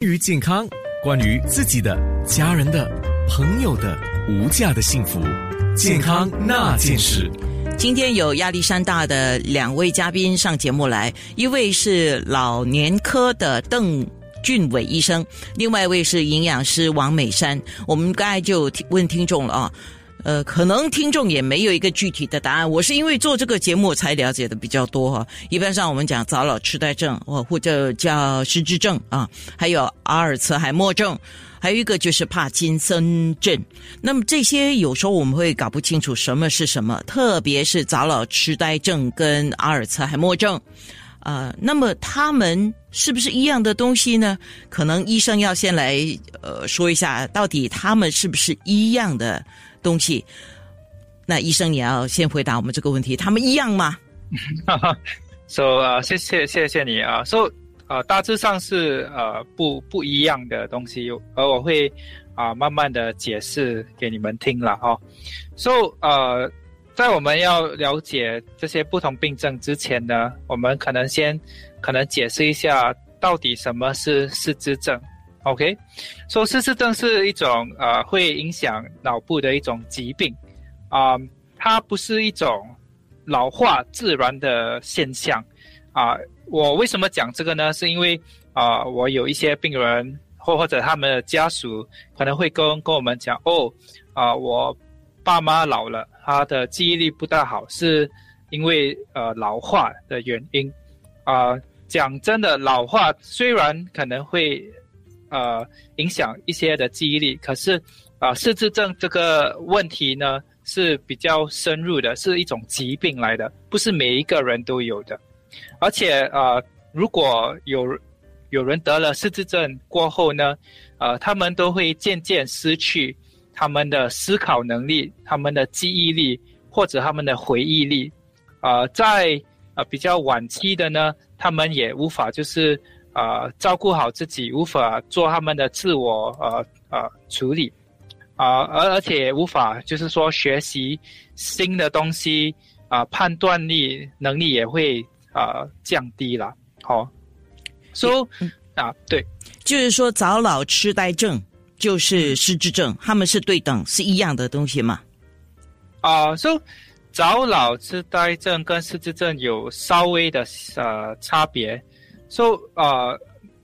关于健康，关于自己的、家人的、朋友的无价的幸福，健康那件事。今天有亚历山大的两位嘉宾上节目来，一位是老年科的邓俊伟医生，另外一位是营养师王美山。我们刚才就问听众了啊。呃，可能听众也没有一个具体的答案。我是因为做这个节目才了解的比较多哈。一般上我们讲早老痴呆症，或或者叫失智症啊，还有阿尔茨海默症，还有一个就是帕金森症。那么这些有时候我们会搞不清楚什么是什么，特别是早老痴呆症跟阿尔茨海默症，呃，那么他们是不是一样的东西呢？可能医生要先来呃说一下，到底他们是不是一样的？东西，那医生也要先回答我们这个问题，他们一样吗？So 啊，谢谢谢谢你啊。So 啊，大致上是呃不不一样的东西，而我会啊慢慢的解释给你们听了哈。So 呃，在我们要了解这些不同病症之前呢，我们可能先可能解释一下到底什么是失智症。OK，说失智症是一种呃会影响脑部的一种疾病，啊，它不是一种老化自然的现象，啊，我为什么讲这个呢？是因为啊，我有一些病人或或者他们的家属可能会跟跟我们讲，哦，啊，我爸妈老了，他的记忆力不大好，是因为呃老化的原因，啊，讲真的，老化虽然可能会。呃，影响一些的记忆力，可是，啊，失智症这个问题呢是比较深入的，是一种疾病来的，不是每一个人都有的。而且，呃，如果有有人得了失智症过后呢，呃，他们都会渐渐失去他们的思考能力、他们的记忆力或者他们的回忆力。呃，在呃比较晚期的呢，他们也无法就是。啊，照顾好自己，无法做他们的自我呃呃处理，啊，而而且无法就是说学习新的东西啊，判断力能力也会啊降低了。好，说啊，对，就是说早老痴呆症就是失智症，他们是对等是一样的东西嘛？啊，说早老痴呆症跟失智症有稍微的呃差别。说啊，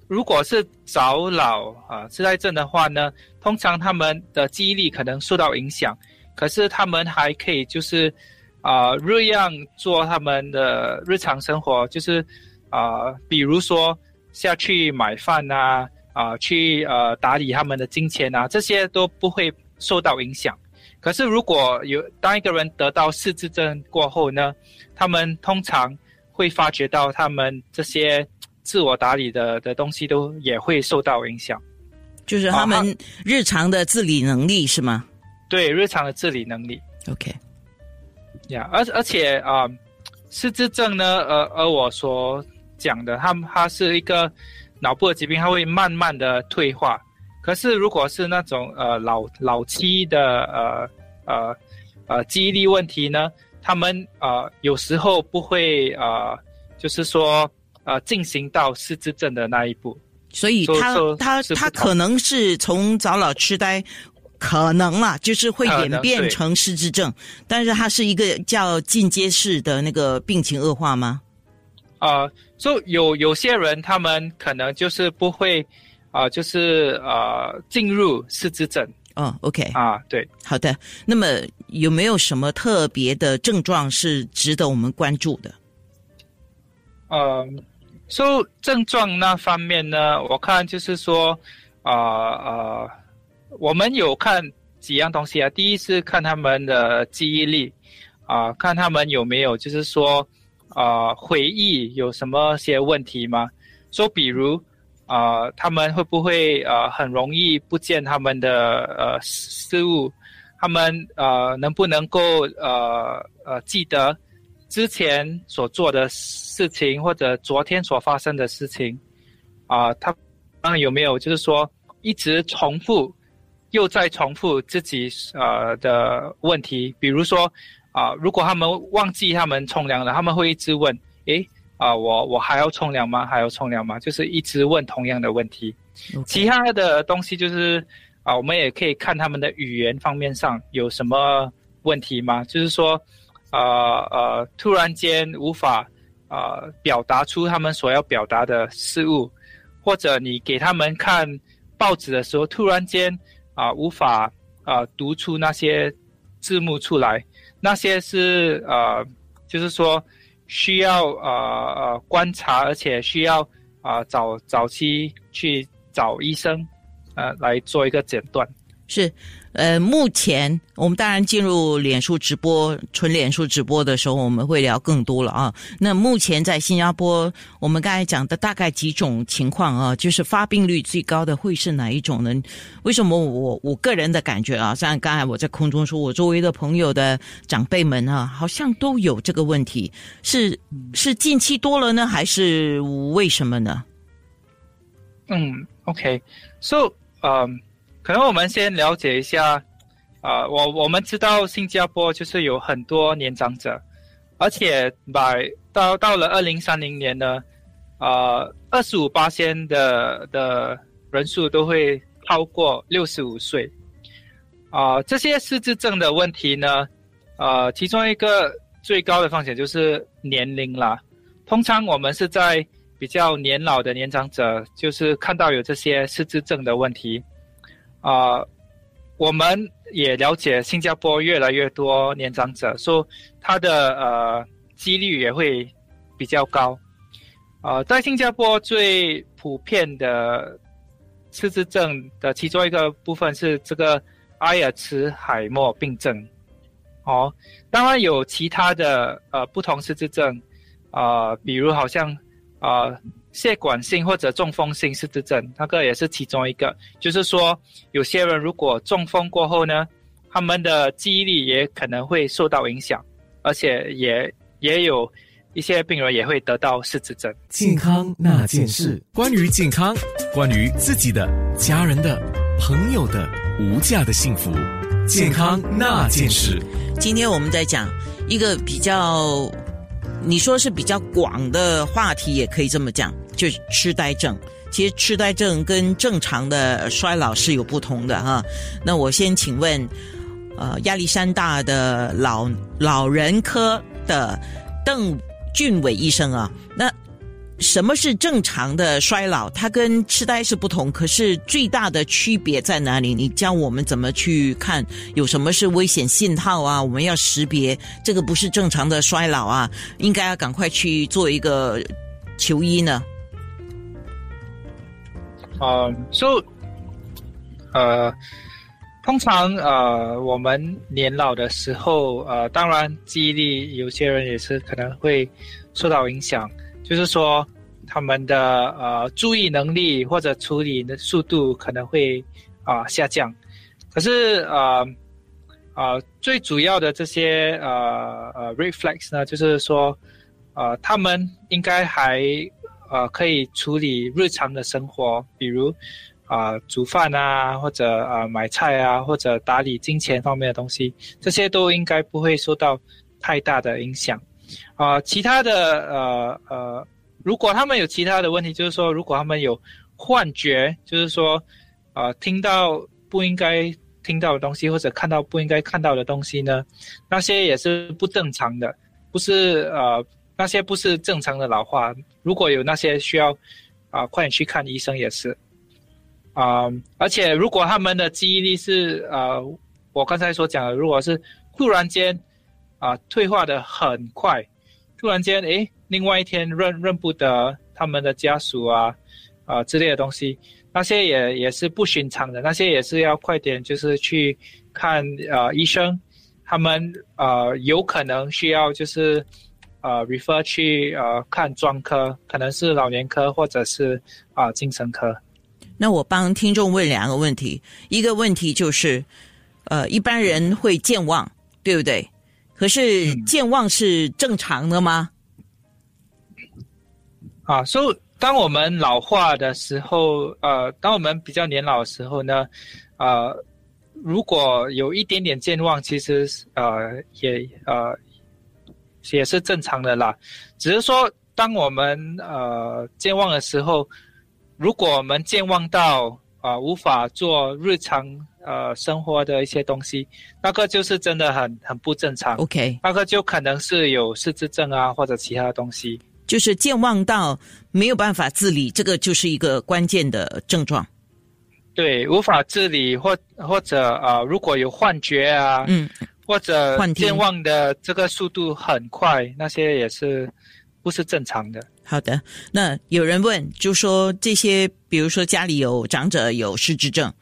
如果是早老啊痴呆症的话呢，通常他们的记忆力可能受到影响，可是他们还可以就是啊，日样做他们的日常生活，就是啊，比如说下去买饭呐，啊，去呃打理他们的金钱呐，这些都不会受到影响。可是如果有当一个人得到失智症过后呢，他们通常会发觉到他们这些。自我打理的的东西都也会受到影响，就是他们日常的自理能力是吗？对，日常的自理能力。OK，呀，而而且啊，失智症呢，呃，而我所讲的，它它是一个脑部的疾病，它会慢慢的退化。可是如果是那种呃老老期的呃呃呃记忆力问题呢，他们呃有时候不会呃，就是说。啊，进行到失智症的那一步，所以他他他可能是从早老痴呆，可能啦，就是会演变成失智症，但是它是一个叫进阶式的那个病情恶化吗？啊，就有有些人他们可能就是不会啊，就是呃进入失智症。哦，OK，啊，对，好的。那么有没有什么特别的症状是值得我们关注的？嗯。说症状那方面呢，我看就是说，啊啊，我们有看几样东西啊。第一是看他们的记忆力，啊，看他们有没有就是说，啊，回忆有什么些问题吗？说比如，啊，他们会不会呃很容易不见他们的呃事物？他们呃能不能够呃呃记得？之前所做的事情，或者昨天所发生的事情，啊，他有没有就是说一直重复，又在重复自己呃的问题？比如说啊，如果他们忘记他们冲凉了，他们会一直问：诶，啊，我我还要冲凉吗？还要冲凉吗？就是一直问同样的问题。其他的东西就是啊，我们也可以看他们的语言方面上有什么问题吗？就是说，呃呃，突然间无法啊表达出他们所要表达的事物，或者你给他们看报纸的时候，突然间啊无法啊读出那些字幕出来，那些是呃，就是说需要呃呃观察，而且需要啊早早期去。找医生，呃，来做一个诊断。是，呃，目前我们当然进入脸书直播，纯脸书直播的时候，我们会聊更多了啊。那目前在新加坡，我们刚才讲的大概几种情况啊，就是发病率最高的会是哪一种呢？为什么我我个人的感觉啊，像刚才我在空中说，我周围的朋友的长辈们啊，好像都有这个问题，是是近期多了呢，还是为什么呢？嗯。OK，so，嗯，可能我们先了解一下，啊，我我们知道新加坡就是有很多年长者，而且 by 到到了二零三零年呢，啊，二十五八千的的人数都会超过六十五岁，啊，这些失智症的问题呢，呃，其中一个最高的风险就是年龄啦，通常我们是在。比较年老的年长者，就是看到有这些失智症的问题，啊，我们也了解新加坡越来越多年长者，说他的呃几率也会比较高，啊，在新加坡最普遍的失智症的其中一个部分是这个阿尔茨海默病症，哦，当然有其他的呃不同失智症，啊，比如好像。啊，血管性或者中风性失智症，那个也是其中一个。就是说，有些人如果中风过后呢，他们的记忆力也可能会受到影响，而且也也有一些病人也会得到失智症。健康那件事，关于健康，关于自己的、家人的、朋友的无价的幸福，健康那件事。今天我们在讲一个比较。你说是比较广的话题，也可以这么讲，就是痴呆症。其实痴呆症跟正常的衰老是有不同的哈。那我先请问，呃，亚历山大的老老人科的邓俊伟医生啊，那。什么是正常的衰老？它跟痴呆是不同，可是最大的区别在哪里？你教我们怎么去看有什么是危险信号啊？我们要识别这个不是正常的衰老啊，应该要赶快去做一个求医呢。啊，so，呃，通常呃，我们年老的时候，呃，当然记忆力有些人也是可能会受到影响。就是说，他们的呃注意能力或者处理的速度可能会啊下降，可是呃呃最主要的这些呃呃 reflex 呢，就是说呃他们应该还呃可以处理日常的生活，比如啊煮饭啊，或者啊买菜啊，或者打理金钱方面的东西，这些都应该不会受到太大的影响。啊，其他的呃呃，如果他们有其他的问题，就是说，如果他们有幻觉，就是说，啊，听到不应该听到的东西，或者看到不应该看到的东西呢，那些也是不正常的，不是呃，那些不是正常的老化。如果有那些需要，啊，快点去看医生也是。啊，而且如果他们的记忆力是呃，我刚才所讲的，如果是突然间。啊，退化的很快，突然间，诶，另外一天认认不得他们的家属啊，啊之类的东西，那些也也是不寻常的，那些也是要快点就是去看呃医生，他们呃有可能需要就是呃 refer 去呃看专科，可能是老年科或者是啊精神科。那我帮听众问两个问题，一个问题就是，呃，一般人会健忘，对不对？可是健忘是正常的吗？啊，所以当我们老化的时候，呃，当我们比较年老的时候呢，呃，如果有一点点健忘，其实呃也呃也是正常的啦。只是说，当我们呃健忘的时候，如果我们健忘到啊无法做日常呃生活的一些东西，那个就是真的很很不正常。OK，那个就可能是有失智症啊或者其他的东西。就是健忘到没有办法自理，这个就是一个关键的症状。对，无法自理或或者啊、呃如果有幻觉啊，嗯，或者健忘的这个速度很快，那些也是不是正常的。好的。那有人问，就说这些，比如说家里有长者有失智症，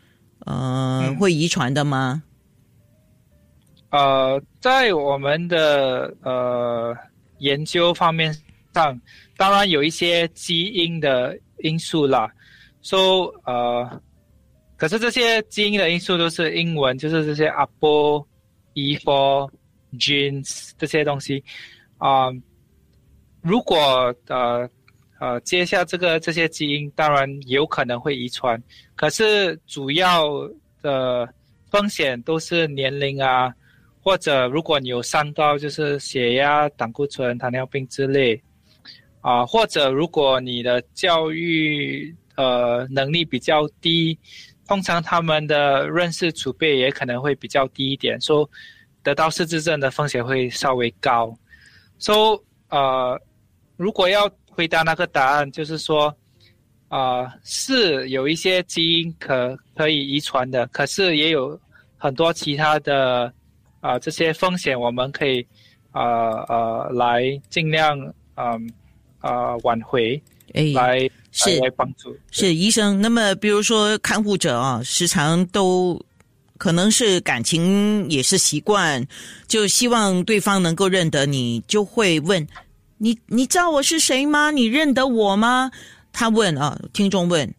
呃，嗯会遗传的吗？呃，在我们的呃研究方面上，当然有一些基因的因素啦。So 呃，可是这些基因的因素都是英文，就是这些 APO、E4、genes 这些东西。啊、如果呃呃接下这个这些基因，当然有可能会遗传，可是主要的风险都是年龄啊，或者如果你有三高，就是血压、胆固醇、糖尿病之类，啊，或者如果你的教育呃能力比较低，通常他们的认识储备也可能会比较低一点，说得到失智症的风险会稍微高。so 呃，如果要回答那个答案，就是说。啊、是有一些基因可可以遗传的，可是也有很多其他的啊、这些风险，我们可以啊呃来尽量嗯啊、挽回，哎，来是来帮助。是医生。那么，比如说看护者啊，时常都可能是感情也是习惯，就希望对方能够认得你，就会问你：“你知道我是谁吗？你认得我吗？”他问啊，听众问。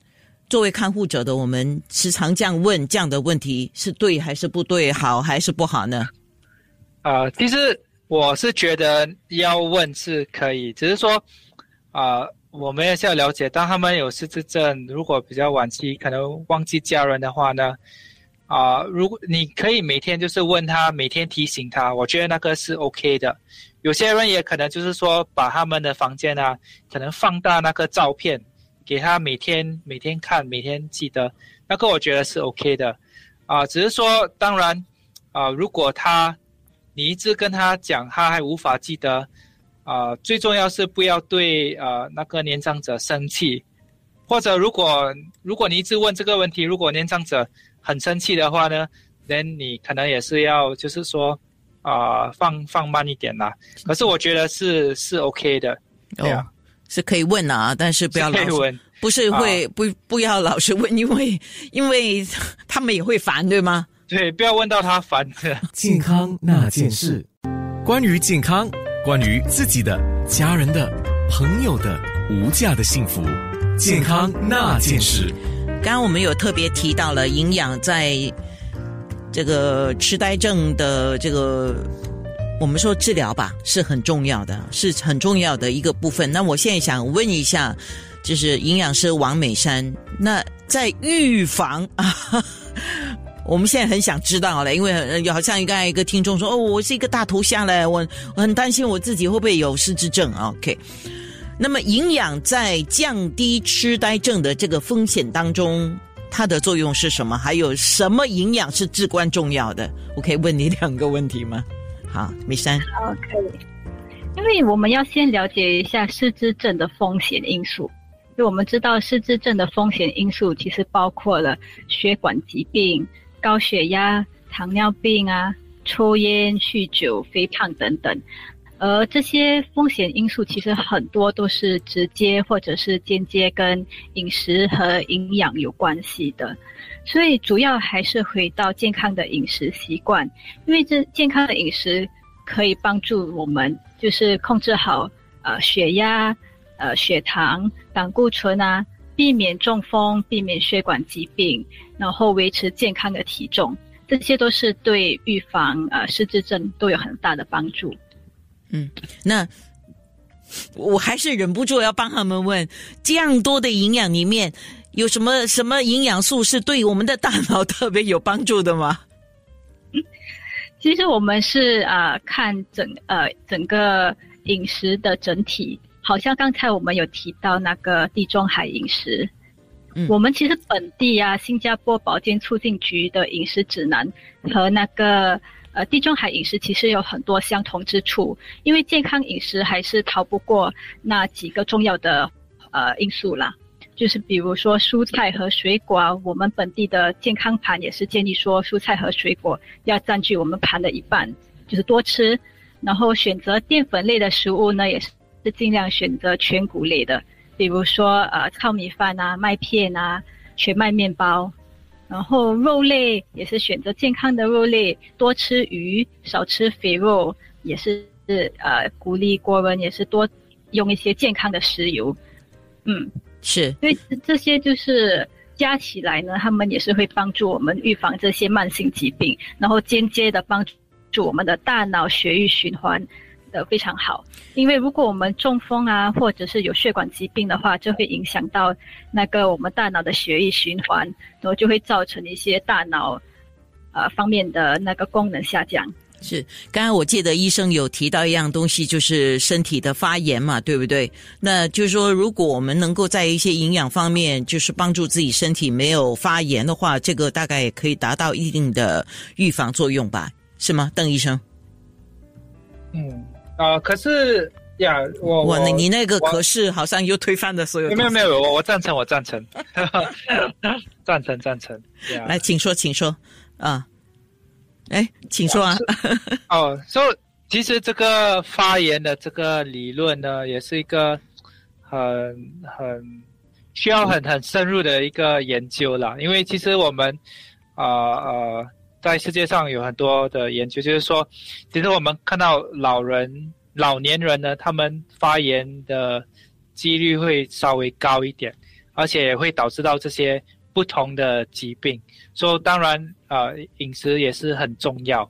作为看护者的我们，时常这样问这样的问题，是对还是不对？好还是不好呢？啊、其实我是觉得要问是可以，只是说啊、我们也是要了解，当他们有失智症，如果比较晚期，可能忘记家人的话呢，啊、如果你可以每天就是问他，每天提醒他，我觉得那个是 OK 的。有些人也可能就是说，把他们的房间啊，可能放大那个照片，给他每天每天看，每天记得，那个我觉得是 OK 的。啊、只是说，当然，啊、如果他你一直跟他讲，他还无法记得，啊、最重要是不要对呃那个年长者生气，或者如果如果你一直问这个问题，如果年长者很生气的话呢，那你可能也是要就是说啊、放放慢一点啦。可是我觉得是是 OK 的，对啊哦，是可以问啊，但是不要老是问。不是会、不不要老是问，因为因为 他们也会烦，对吗？对，不要问到他烦的。健康那件事，关于健康，关于自己的、家人的、朋友的无价的幸福，健康那件事。刚刚我们有特别提到了营养在这个痴呆症的这个，我们说治疗吧是很重要的，是很重要的一个部分。那我现在想问一下，就是营养师王美山，那在预防啊。我们现在很想知道了，因为好像刚才一个听众说：“哦，我是一个大头虾嘞，我我很担心我自己会不会有失智症。”OK，那么营养在降低痴呆症的这个风险当中，它的作用是什么？还有什么营养是至关重要的？我可以问你两个问题吗？好，米珊，好，可以。因为我们要先了解一下失智症的风险因素。就我们知道，失智症的风险因素其实包括了血管疾病、高血压、糖尿病啊、抽烟、酗酒、肥胖等等。而这些风险因素其实很多都是直接或者是间接跟饮食和营养有关系的，所以主要还是回到健康的饮食习惯，因为这健康的饮食可以帮助我们就是控制好呃血压、呃血糖、胆固醇啊，避免中风，避免血管疾病，然后维持健康的体重，这些都是对预防呃失智症都有很大的帮助。嗯那我还是忍不住要帮他们问：这样多的营养里面，有什么什么营养素是对我们的大脑特别有帮助的吗？其实我们是呃看整呃整个饮食的整体，好像刚才我们有提到那个地中海饮食，嗯我们其实本地啊，新加坡保健促进局的饮食指南和那个呃地中海饮食其实有很多相同之处，因为健康饮食还是逃不过那几个重要的呃因素啦。就是比如说蔬菜和水果，我们本地的健康盘也是建议说蔬菜和水果要占据我们盘的一半，就是多吃。然后选择淀粉类的食物呢，也是尽量选择全谷类的，比如说呃糙米饭啊、麦片啊、全麦面包。然后肉类也是选择健康的肉类，多吃鱼，少吃肥肉，也是呃鼓励国人也是多用一些健康的食油。嗯，是所以这这些就是加起来呢，他们也是会帮助我们预防这些慢性疾病，然后间接的帮助我们的大脑血液循环的非常好。因为如果我们中风啊，或者是有血管疾病的话，就会影响到那个我们大脑的血液循环，然后就会造成一些大脑呃方面的那个功能下降。是，刚刚我记得医生有提到一样东西，就是身体的发炎嘛，对不对？那就是说，如果我们能够在一些营养方面，就是帮助自己身体没有发炎的话，这个大概也可以达到一定的预防作用吧？是吗，邓医生？嗯，啊、可是呀，我，我你你那个我可是好像又推翻了所有。没有没有，我我赞成，我赞成，赞成赞成。呀来，请说，请说啊。哎，请说啊。哦，所以其实这个发言的这个理论呢，也是一个很很需要很很深入的一个研究啦。因为其实我们呃呃，在世界上有很多的研究，就是说，其实我们看到老人、老年人呢，他们发炎的几率会稍微高一点，而且也会导致到这些不同的疾病。所以当然，呃，饮食也是很重要。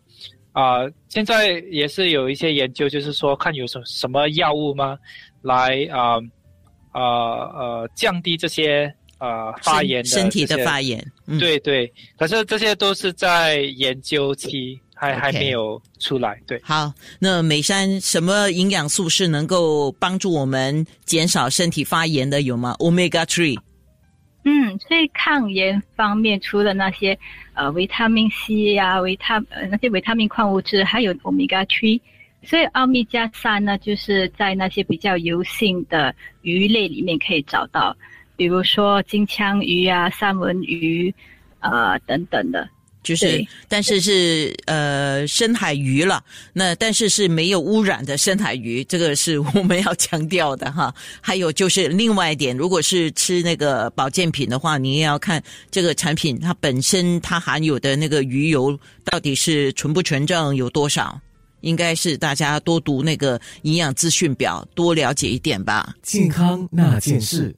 啊、现在也是有一些研究，就是说看有什什么药物吗，来啊呃呃降低这些呃发炎的身体的发炎。嗯，对对，可是这些都是在研究期，还还没有出来。对，好，那美山什么营养素是能够帮助我们减少身体发炎的？有吗？Omega three。嗯，所以抗炎方面，除了那些呃维他命 C 呀、维他呃那些维他命矿物质，还有 omega three。所以奥米加三呢，就是在那些比较油性的鱼类里面可以找到，比如说金枪鱼啊、三文鱼，呃等等的。就是，但是是呃深海鱼了，那但是是没有污染的深海鱼，这个是我们要强调的哈。还有就是另外一点，如果是吃那个保健品的话，你也要看这个产品它本身它含有的那个鱼油到底是纯不纯正，有多少。应该是大家多读那个营养资讯表，多了解一点吧。健康那件事。